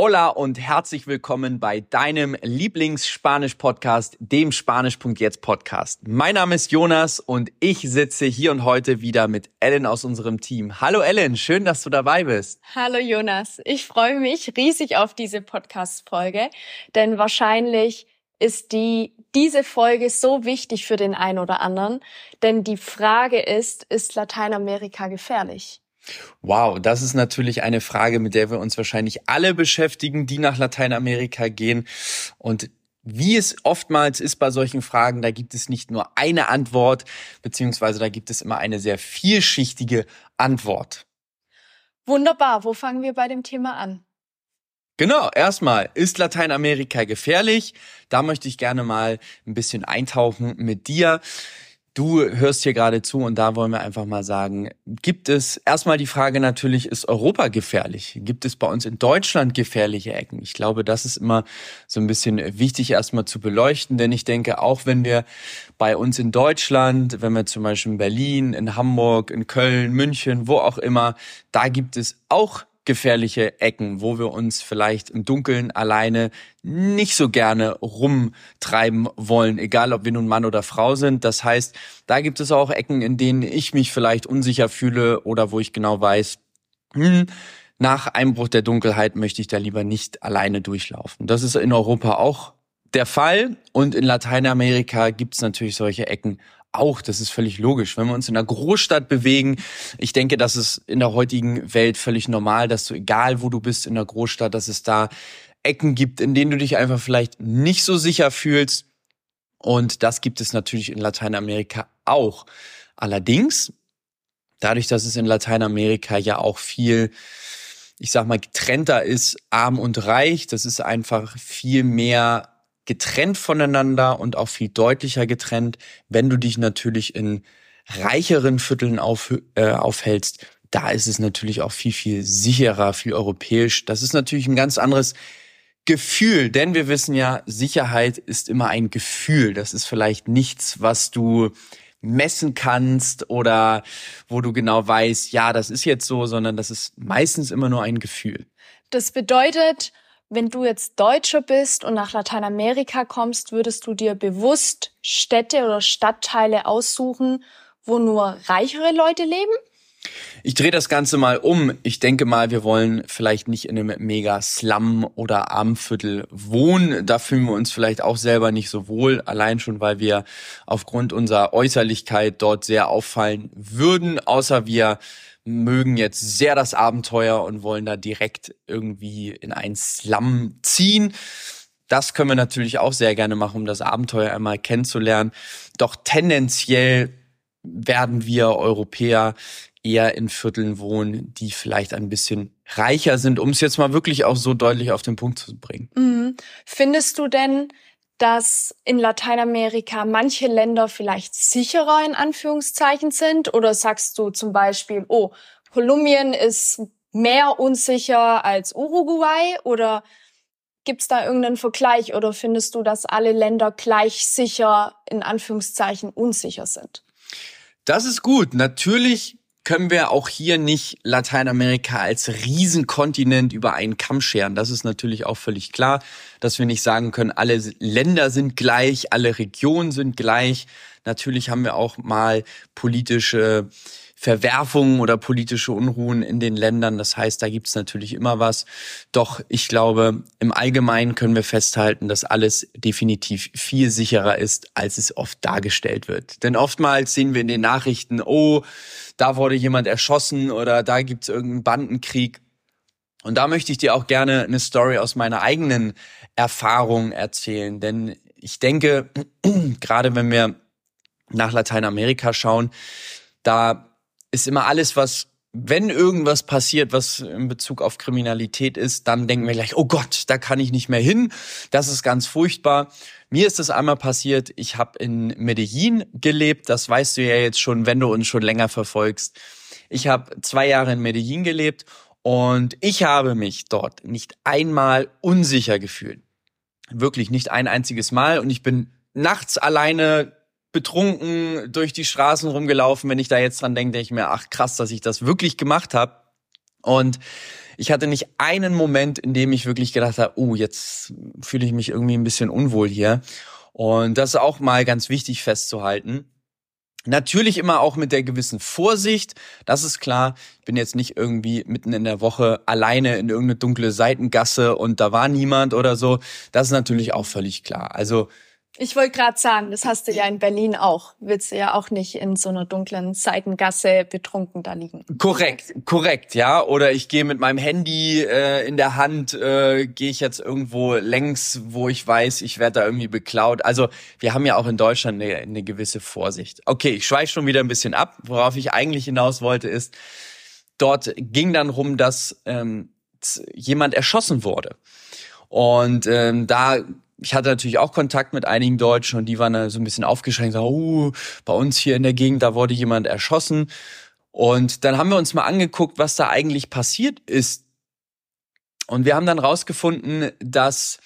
Hola und herzlich willkommen bei deinem Lieblings-Spanisch-Podcast, dem Spanisch.jetzt Podcast. Mein Name ist Jonas und ich sitze hier und heute wieder mit Ellen aus unserem Team. Hallo Ellen, schön, dass du dabei bist. Hallo Jonas, ich freue mich riesig auf diese Podcast-Folge, denn wahrscheinlich ist die, diese Folge so wichtig für den einen oder anderen, denn die Frage ist, ist Lateinamerika gefährlich? Wow, das ist natürlich eine Frage, mit der wir uns wahrscheinlich alle beschäftigen, die nach Lateinamerika gehen. Und wie es oftmals ist bei solchen Fragen, da gibt es nicht nur eine Antwort, beziehungsweise da gibt es immer eine sehr vielschichtige Antwort. Wunderbar, wo fangen wir bei dem Thema an? Genau, erstmal, ist Lateinamerika gefährlich? Da möchte ich gerne mal ein bisschen eintauchen mit dir. Du hörst hier gerade zu und da wollen wir einfach mal sagen, gibt es erstmal die Frage natürlich, ist Europa gefährlich? Gibt es bei uns in Deutschland gefährliche Ecken? Ich glaube, das ist immer so ein bisschen wichtig erstmal zu beleuchten, denn ich denke, auch wenn wir bei uns in Deutschland, wenn wir zum Beispiel in Berlin, in Hamburg, in Köln, München, wo auch immer, da gibt es auch gefährliche Ecken, wo wir uns vielleicht im Dunkeln alleine nicht so gerne rumtreiben wollen, egal ob wir nun Mann oder Frau sind. Das heißt, da gibt es auch Ecken, in denen ich mich vielleicht unsicher fühle oder wo ich genau weiß, hm, nach Einbruch der Dunkelheit möchte ich da lieber nicht alleine durchlaufen. Das ist in Europa auch der Fall und in Lateinamerika gibt es natürlich solche Ecken auch, das ist völlig logisch. Wenn wir uns in einer Großstadt bewegen, ich denke, das ist in der heutigen Welt völlig normal, dass du, egal wo du bist in der Großstadt, dass es da Ecken gibt, in denen du dich einfach vielleicht nicht so sicher fühlst. Und das gibt es natürlich in Lateinamerika auch. Allerdings, dadurch, dass es in Lateinamerika ja auch viel, ich sag mal, getrennter ist, arm und reich, das ist einfach viel mehr getrennt voneinander und auch viel deutlicher getrennt, wenn du dich natürlich in reicheren Vierteln auf, äh, aufhältst. Da ist es natürlich auch viel, viel sicherer, viel europäisch. Das ist natürlich ein ganz anderes Gefühl, denn wir wissen ja, Sicherheit ist immer ein Gefühl. Das ist vielleicht nichts, was du messen kannst oder wo du genau weißt, ja, das ist jetzt so, sondern das ist meistens immer nur ein Gefühl. Das bedeutet, wenn du jetzt Deutscher bist und nach Lateinamerika kommst, würdest du dir bewusst Städte oder Stadtteile aussuchen, wo nur reichere Leute leben? Ich drehe das Ganze mal um. Ich denke mal, wir wollen vielleicht nicht in einem mega Slum oder Armviertel wohnen. Da fühlen wir uns vielleicht auch selber nicht so wohl, allein schon, weil wir aufgrund unserer Äußerlichkeit dort sehr auffallen würden, außer wir mögen jetzt sehr das Abenteuer und wollen da direkt irgendwie in einen Slum ziehen. Das können wir natürlich auch sehr gerne machen, um das Abenteuer einmal kennenzulernen. Doch tendenziell werden wir Europäer eher in Vierteln wohnen, die vielleicht ein bisschen reicher sind, um es jetzt mal wirklich auch so deutlich auf den Punkt zu bringen. Mhm. Findest du denn, dass in Lateinamerika manche Länder vielleicht sicherer in Anführungszeichen sind? Oder sagst du zum Beispiel, oh, Kolumbien ist mehr unsicher als Uruguay? Oder gibt's da irgendeinen Vergleich? Oder findest du, dass alle Länder gleich sicher in Anführungszeichen unsicher sind? Das ist gut. Natürlich können wir auch hier nicht Lateinamerika als Riesenkontinent über einen Kamm scheren. Das ist natürlich auch völlig klar, dass wir nicht sagen können, alle Länder sind gleich, alle Regionen sind gleich. Natürlich haben wir auch mal politische Verwerfungen oder politische Unruhen in den Ländern. Das heißt, da gibt's natürlich immer was. Doch ich glaube, im Allgemeinen können wir festhalten, dass alles definitiv viel sicherer ist, als es oft dargestellt wird. Denn oftmals sehen wir in den Nachrichten, oh, da wurde jemand erschossen oder da gibt's irgendeinen Bandenkrieg. Und da möchte ich dir auch gerne eine Story aus meiner eigenen Erfahrung erzählen. Denn ich denke, gerade wenn wir nach Lateinamerika schauen, da ist immer alles, was, wenn irgendwas passiert, was in Bezug auf Kriminalität ist, dann denken wir gleich, oh Gott, da kann ich nicht mehr hin. Das ist ganz furchtbar. Mir ist das einmal passiert, ich habe in Medellin gelebt, das weißt du ja jetzt schon, wenn du uns schon länger verfolgst. Ich habe zwei Jahre in Medellin gelebt und ich habe mich dort nicht einmal unsicher gefühlt. Wirklich nicht ein einziges Mal und ich bin nachts alleine betrunken durch die Straßen rumgelaufen. Wenn ich da jetzt dran denke, denke ich mir, ach krass, dass ich das wirklich gemacht habe. Und Ich hatte nicht einen Moment, in dem ich wirklich gedacht habe, oh, jetzt fühle ich mich irgendwie ein bisschen unwohl hier. Und das ist auch mal ganz wichtig festzuhalten. Natürlich immer auch mit der gewissen Vorsicht. Das ist klar. Ich bin jetzt nicht irgendwie mitten in der Woche alleine in irgendeine dunkle Seitengasse und da war niemand oder so. Das ist natürlich auch völlig klar. Also ich wollte gerade sagen, das hast du ja in Berlin auch. Willst du ja auch nicht in so einer dunklen Seitengasse betrunken da liegen. Korrekt, korrekt, ja. Oder ich gehe mit meinem Handy äh, in der Hand, äh, gehe ich jetzt irgendwo längs, wo ich weiß, ich werde da irgendwie beklaut. Also wir haben ja auch in Deutschland eine, eine gewisse Vorsicht. Okay, ich schweife schon wieder ein bisschen ab. Worauf ich eigentlich hinaus wollte, ist, dort ging dann rum, dass ähm, jemand erschossen wurde. Und ähm, da ich hatte natürlich auch Kontakt mit einigen Deutschen und die waren so ein bisschen aufgeschränkt, so, oh, bei uns hier in der Gegend, da wurde jemand erschossen. Und dann haben wir uns mal angeguckt, was da eigentlich passiert ist. Und wir haben dann rausgefunden, dass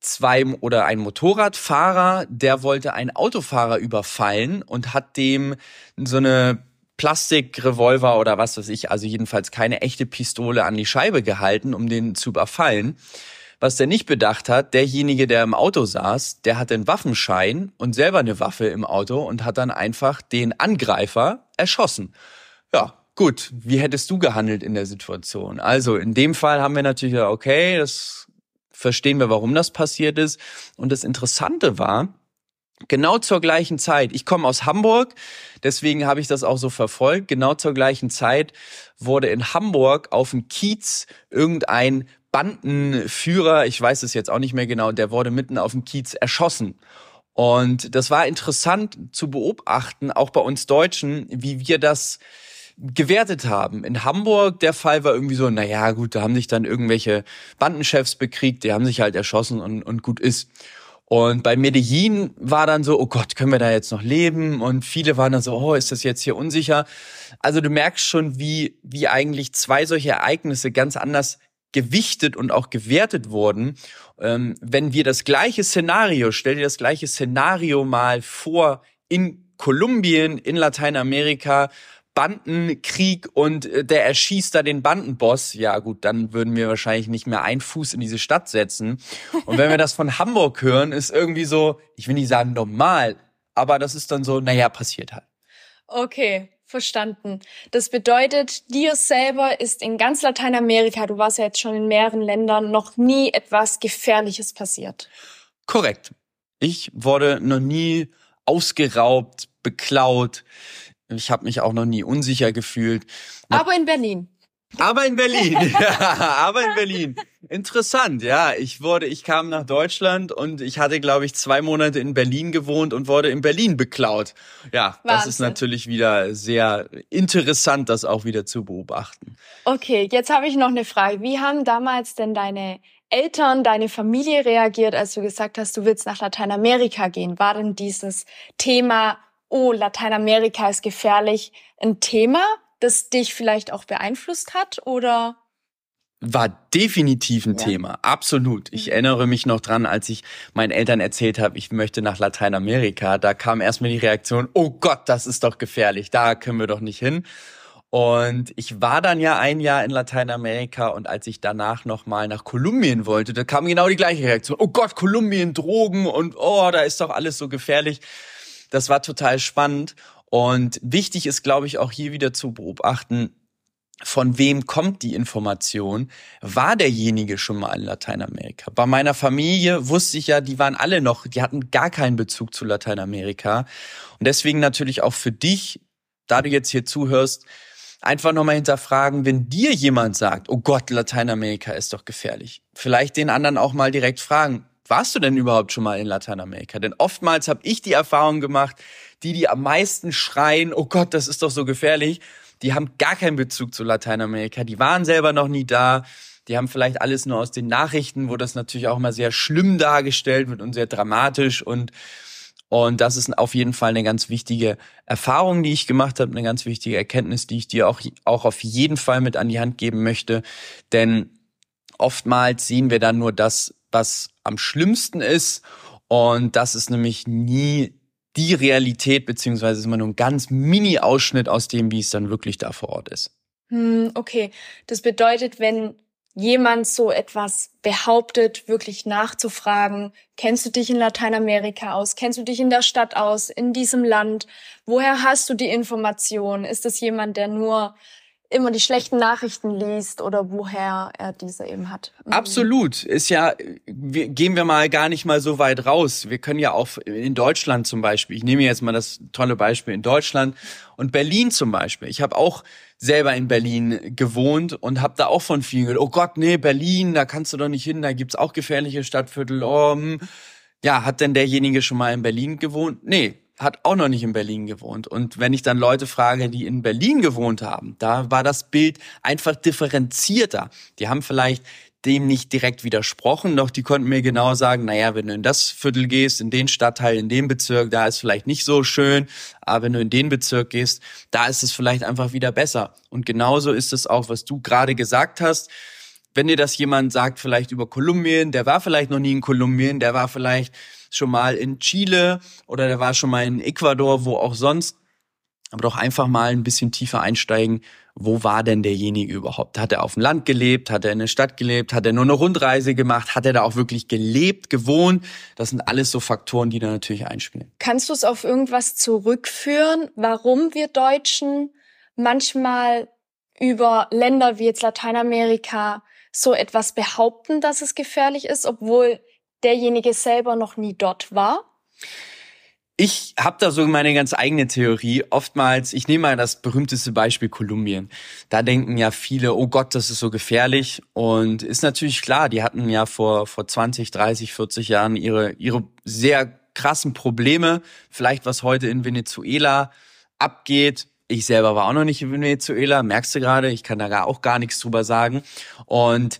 zwei oder ein Motorradfahrer, der wollte einen Autofahrer überfallen und hat dem so eine Plastikrevolver oder was weiß ich, also jedenfalls keine echte Pistole an die Scheibe gehalten, um den zu überfallen. Was der nicht bedacht hat, derjenige, der im Auto saß, der hatte einen Waffenschein und selber eine Waffe im Auto und hat dann einfach den Angreifer erschossen. Ja, gut. Wie hättest du gehandelt in der Situation? Also in dem Fall haben wir natürlich, okay, das verstehen wir, warum das passiert ist. Und das Interessante war, genau zur gleichen Zeit, ich komme aus Hamburg, deswegen habe ich das auch so verfolgt, genau zur gleichen Zeit wurde in Hamburg auf dem Kiez irgendein Bandenführer, ich weiß es jetzt auch nicht mehr genau, der wurde mitten auf dem Kiez erschossen. Und das war interessant zu beobachten, auch bei uns Deutschen, wie wir das gewertet haben. In Hamburg, der Fall war irgendwie so, na ja, gut, da haben sich dann irgendwelche Bandenchefs bekriegt, die haben sich halt erschossen und, und gut ist. Und bei Medellin war dann so, oh Gott, können wir da jetzt noch leben? Und viele waren dann so, oh, ist das jetzt hier unsicher? Also du merkst schon, wie, wie eigentlich zwei solche Ereignisse ganz anders gewichtet und auch gewertet wurden. Ähm, wenn wir das gleiche Szenario, stell dir das gleiche Szenario mal vor in Kolumbien, in Lateinamerika, Bandenkrieg und äh, der erschießt da den Bandenboss, ja gut, dann würden wir wahrscheinlich nicht mehr einen Fuß in diese Stadt setzen. Und wenn wir das von Hamburg hören, ist irgendwie so, ich will nicht sagen normal, aber das ist dann so, naja, passiert halt. Okay, Verstanden. Das bedeutet, dir selber ist in ganz Lateinamerika, du warst ja jetzt schon in mehreren Ländern, noch nie etwas Gefährliches passiert. Korrekt. Ich wurde noch nie ausgeraubt, beklaut. Ich habe mich auch noch nie unsicher gefühlt. Aber in Berlin. Aber in Berlin, ja, aber in Berlin. Interessant, ja. Ich wurde, ich kam nach Deutschland und ich hatte, glaube ich, zwei Monate in Berlin gewohnt und wurde in Berlin beklaut. Ja, Wahnsinn. das ist natürlich wieder sehr interessant, das auch wieder zu beobachten. Okay, jetzt habe ich noch eine Frage. Wie haben damals denn deine Eltern, deine Familie reagiert, als du gesagt hast, du willst nach Lateinamerika gehen? War denn dieses Thema, oh, Lateinamerika ist gefährlich, ein Thema? Das dich vielleicht auch beeinflusst hat oder? War definitiv ein ja. Thema, absolut. Ich mhm. erinnere mich noch dran, als ich meinen Eltern erzählt habe, ich möchte nach Lateinamerika. Da kam erstmal die Reaktion, oh Gott, das ist doch gefährlich, da können wir doch nicht hin. Und ich war dann ja ein Jahr in Lateinamerika und als ich danach nochmal nach Kolumbien wollte, da kam genau die gleiche Reaktion. Oh Gott, Kolumbien, Drogen und oh, da ist doch alles so gefährlich. Das war total spannend. Und wichtig ist, glaube ich, auch hier wieder zu beobachten, von wem kommt die Information? War derjenige schon mal in Lateinamerika? Bei meiner Familie wusste ich ja, die waren alle noch, die hatten gar keinen Bezug zu Lateinamerika. Und deswegen natürlich auch für dich, da du jetzt hier zuhörst, einfach nochmal hinterfragen, wenn dir jemand sagt, oh Gott, Lateinamerika ist doch gefährlich. Vielleicht den anderen auch mal direkt fragen, warst du denn überhaupt schon mal in Lateinamerika? Denn oftmals habe ich die Erfahrung gemacht, die, die am meisten schreien, oh Gott, das ist doch so gefährlich, die haben gar keinen Bezug zu Lateinamerika. Die waren selber noch nie da. Die haben vielleicht alles nur aus den Nachrichten, wo das natürlich auch mal sehr schlimm dargestellt wird und sehr dramatisch und und das ist auf jeden Fall eine ganz wichtige Erfahrung, die ich gemacht habe, eine ganz wichtige Erkenntnis, die ich dir auch, auch auf jeden Fall mit an die Hand geben möchte. Denn oftmals sehen wir dann nur das, was am schlimmsten ist. Und das ist nämlich nie die Realität, beziehungsweise ist immer nur ein ganz Mini-Ausschnitt aus dem, wie es dann wirklich da vor Ort ist. Hm, okay. Das bedeutet, wenn jemand so etwas behauptet, wirklich nachzufragen, kennst du dich in Lateinamerika aus? Kennst du dich in der Stadt aus? In diesem Land? Woher hast du die Information? Ist es jemand, der nur immer die schlechten Nachrichten liest oder woher er diese eben hat. Mhm. Absolut. Ist ja, wir, gehen wir mal gar nicht mal so weit raus. Wir können ja auch in Deutschland zum Beispiel, ich nehme jetzt mal das tolle Beispiel in Deutschland und Berlin zum Beispiel. Ich habe auch selber in Berlin gewohnt und habe da auch von vielen gehört, oh Gott, nee, Berlin, da kannst du doch nicht hin, da gibt's auch gefährliche Stadtviertel. Oh, hm. ja, hat denn derjenige schon mal in Berlin gewohnt? Nee, hat auch noch nicht in Berlin gewohnt. Und wenn ich dann Leute frage, die in Berlin gewohnt haben, da war das Bild einfach differenzierter. Die haben vielleicht dem nicht direkt widersprochen, doch die konnten mir genau sagen, naja, wenn du in das Viertel gehst, in den Stadtteil, in den Bezirk, da ist vielleicht nicht so schön, aber wenn du in den Bezirk gehst, da ist es vielleicht einfach wieder besser. Und genauso ist es auch, was du gerade gesagt hast. Wenn dir das jemand sagt, vielleicht über Kolumbien, der war vielleicht noch nie in Kolumbien, der war vielleicht schon mal in Chile oder der war schon mal in Ecuador, wo auch sonst. Aber doch einfach mal ein bisschen tiefer einsteigen. Wo war denn derjenige überhaupt? Hat er auf dem Land gelebt? Hat er in der Stadt gelebt? Hat er nur eine Rundreise gemacht? Hat er da auch wirklich gelebt, gewohnt? Das sind alles so Faktoren, die da natürlich einspielen. Kannst du es auf irgendwas zurückführen, warum wir Deutschen manchmal über Länder wie jetzt Lateinamerika so etwas behaupten, dass es gefährlich ist, obwohl derjenige selber noch nie dort war? Ich habe da so meine ganz eigene Theorie. Oftmals, ich nehme mal das berühmteste Beispiel Kolumbien. Da denken ja viele, oh Gott, das ist so gefährlich. Und ist natürlich klar, die hatten ja vor, vor 20, 30, 40 Jahren ihre, ihre sehr krassen Probleme. Vielleicht was heute in Venezuela abgeht. Ich selber war auch noch nicht in Venezuela, merkst du gerade, ich kann da gar auch gar nichts drüber sagen. Und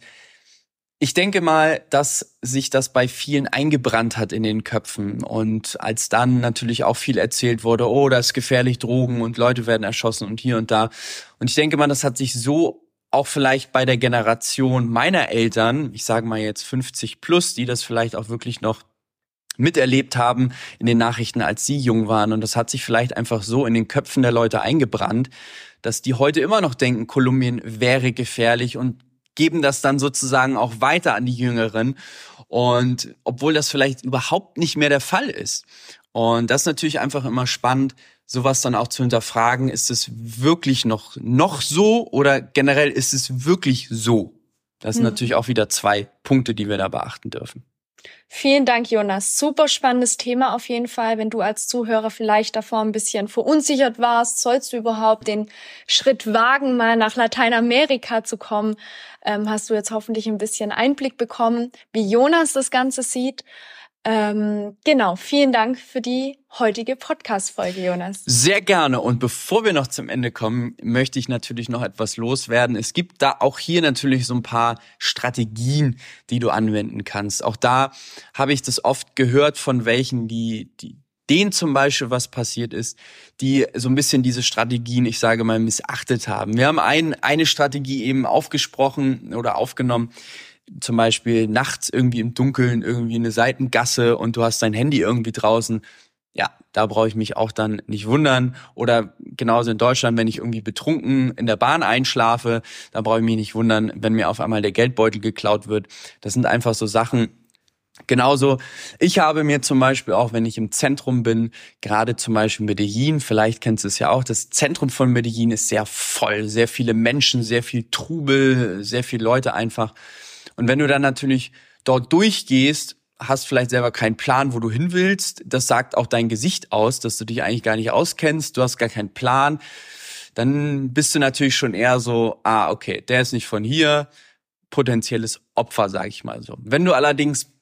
ich denke mal, dass sich das bei vielen eingebrannt hat in den Köpfen. Und als dann natürlich auch viel erzählt wurde, oh, das ist gefährlich, Drogen und Leute werden erschossen und hier und da. Und ich denke mal, das hat sich so auch vielleicht bei der Generation meiner Eltern, ich sage mal jetzt 50 plus, die das vielleicht auch wirklich noch miterlebt haben in den Nachrichten, als sie jung waren. Und das hat sich vielleicht einfach so in den Köpfen der Leute eingebrannt, dass die heute immer noch denken, Kolumbien wäre gefährlich und geben das dann sozusagen auch weiter an die Jüngeren. Und obwohl das vielleicht überhaupt nicht mehr der Fall ist. Und das ist natürlich einfach immer spannend, sowas dann auch zu hinterfragen. Ist es wirklich noch, noch so oder generell ist es wirklich so? Das sind hm. natürlich auch wieder zwei Punkte, die wir da beachten dürfen. Vielen Dank, Jonas. Super spannendes Thema auf jeden Fall. Wenn du als Zuhörer vielleicht davor ein bisschen verunsichert warst, sollst du überhaupt den Schritt wagen, mal nach Lateinamerika zu kommen, ähm, hast du jetzt hoffentlich ein bisschen Einblick bekommen, wie Jonas das Ganze sieht. Ähm, genau, vielen Dank für die heutige Podcast-Folge, Jonas. Sehr gerne. Und bevor wir noch zum Ende kommen, möchte ich natürlich noch etwas loswerden. Es gibt da auch hier natürlich so ein paar Strategien, die du anwenden kannst. Auch da habe ich das oft gehört von welchen, die, die denen zum Beispiel was passiert ist, die so ein bisschen diese Strategien, ich sage mal, missachtet haben. Wir haben ein, eine Strategie eben aufgesprochen oder aufgenommen, zum Beispiel nachts irgendwie im Dunkeln irgendwie eine Seitengasse und du hast dein Handy irgendwie draußen. Ja, da brauche ich mich auch dann nicht wundern. Oder genauso in Deutschland, wenn ich irgendwie betrunken in der Bahn einschlafe, da brauche ich mich nicht wundern, wenn mir auf einmal der Geldbeutel geklaut wird. Das sind einfach so Sachen, Genauso, ich habe mir zum Beispiel auch, wenn ich im Zentrum bin, gerade zum Beispiel Medellin, vielleicht kennst du es ja auch, das Zentrum von Medellin ist sehr voll, sehr viele Menschen, sehr viel Trubel, sehr viele Leute einfach. Und wenn du dann natürlich dort durchgehst, hast vielleicht selber keinen Plan, wo du hin willst. Das sagt auch dein Gesicht aus, dass du dich eigentlich gar nicht auskennst. Du hast gar keinen Plan. Dann bist du natürlich schon eher so, ah, okay, der ist nicht von hier. Potenzielles Opfer, sag ich mal so. Wenn du allerdings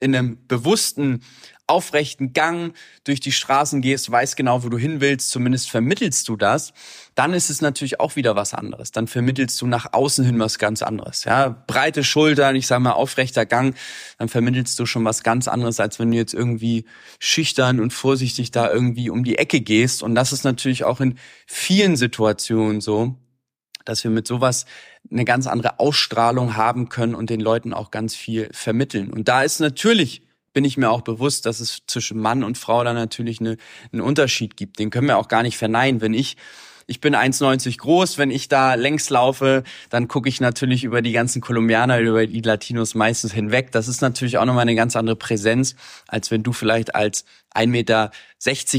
in einem bewussten aufrechten Gang durch die Straßen gehst, weißt genau, wo du hin willst, zumindest vermittelst du das, dann ist es natürlich auch wieder was anderes. Dann vermittelst du nach außen hin was ganz anderes. Ja, breite Schultern, ich sage mal aufrechter Gang, dann vermittelst du schon was ganz anderes, als wenn du jetzt irgendwie schüchtern und vorsichtig da irgendwie um die Ecke gehst. Und das ist natürlich auch in vielen Situationen so, dass wir mit sowas eine ganz andere Ausstrahlung haben können und den Leuten auch ganz viel vermitteln. Und da ist natürlich bin ich mir auch bewusst, dass es zwischen Mann und Frau da natürlich eine, einen Unterschied gibt. Den können wir auch gar nicht verneinen. Wenn ich Ich bin 1,90 groß. Wenn ich da längs laufe, dann gucke ich natürlich über die ganzen Kolumbianer, über die Latinos meistens hinweg. Das ist natürlich auch nochmal eine ganz andere Präsenz, als wenn du vielleicht als 1,60 Meter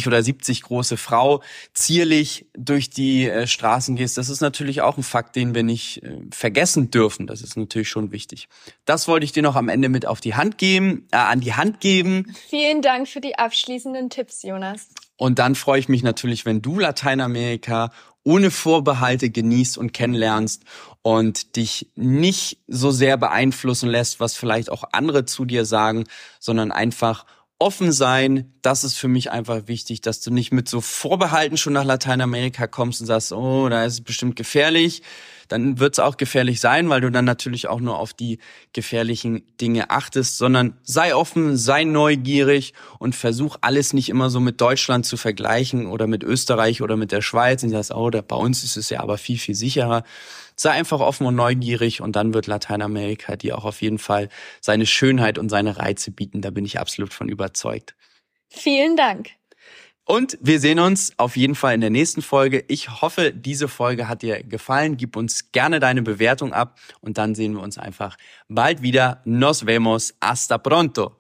oder 70 große Frau zierlich durch die äh, Straßen gehst. Das ist natürlich auch ein Fakt, den wir nicht äh, vergessen dürfen. Das ist natürlich schon wichtig. Das wollte ich dir noch am Ende mit auf die Hand geben, äh, an die Hand geben. Vielen Dank für die abschließenden Tipps, Jonas. Und dann freue ich mich natürlich, wenn du Lateinamerika ohne Vorbehalte genießt und kennenlernst und dich nicht so sehr beeinflussen lässt, was vielleicht auch andere zu dir sagen, sondern einfach offen sein, das ist für mich einfach wichtig, dass du nicht mit so Vorbehalten schon nach Lateinamerika kommst und sagst, oh, da ist es bestimmt gefährlich. Dann wird es auch gefährlich sein, weil du dann natürlich auch nur auf die gefährlichen Dinge achtest, sondern sei offen, sei neugierig und versuch alles nicht immer so mit Deutschland zu vergleichen oder mit Österreich oder mit der Schweiz und sagst, oh, da, bei uns ist es ja aber viel, viel sicherer sei einfach offen und neugierig und dann wird Lateinamerika dir auch auf jeden Fall seine Schönheit und seine Reize bieten. Da bin ich absolut von überzeugt. Vielen Dank. Und wir sehen uns auf jeden Fall in der nächsten Folge. Ich hoffe, diese Folge hat dir gefallen. Gib uns gerne deine Bewertung ab und dann sehen wir uns einfach bald wieder. Nos vemos. Hasta pronto.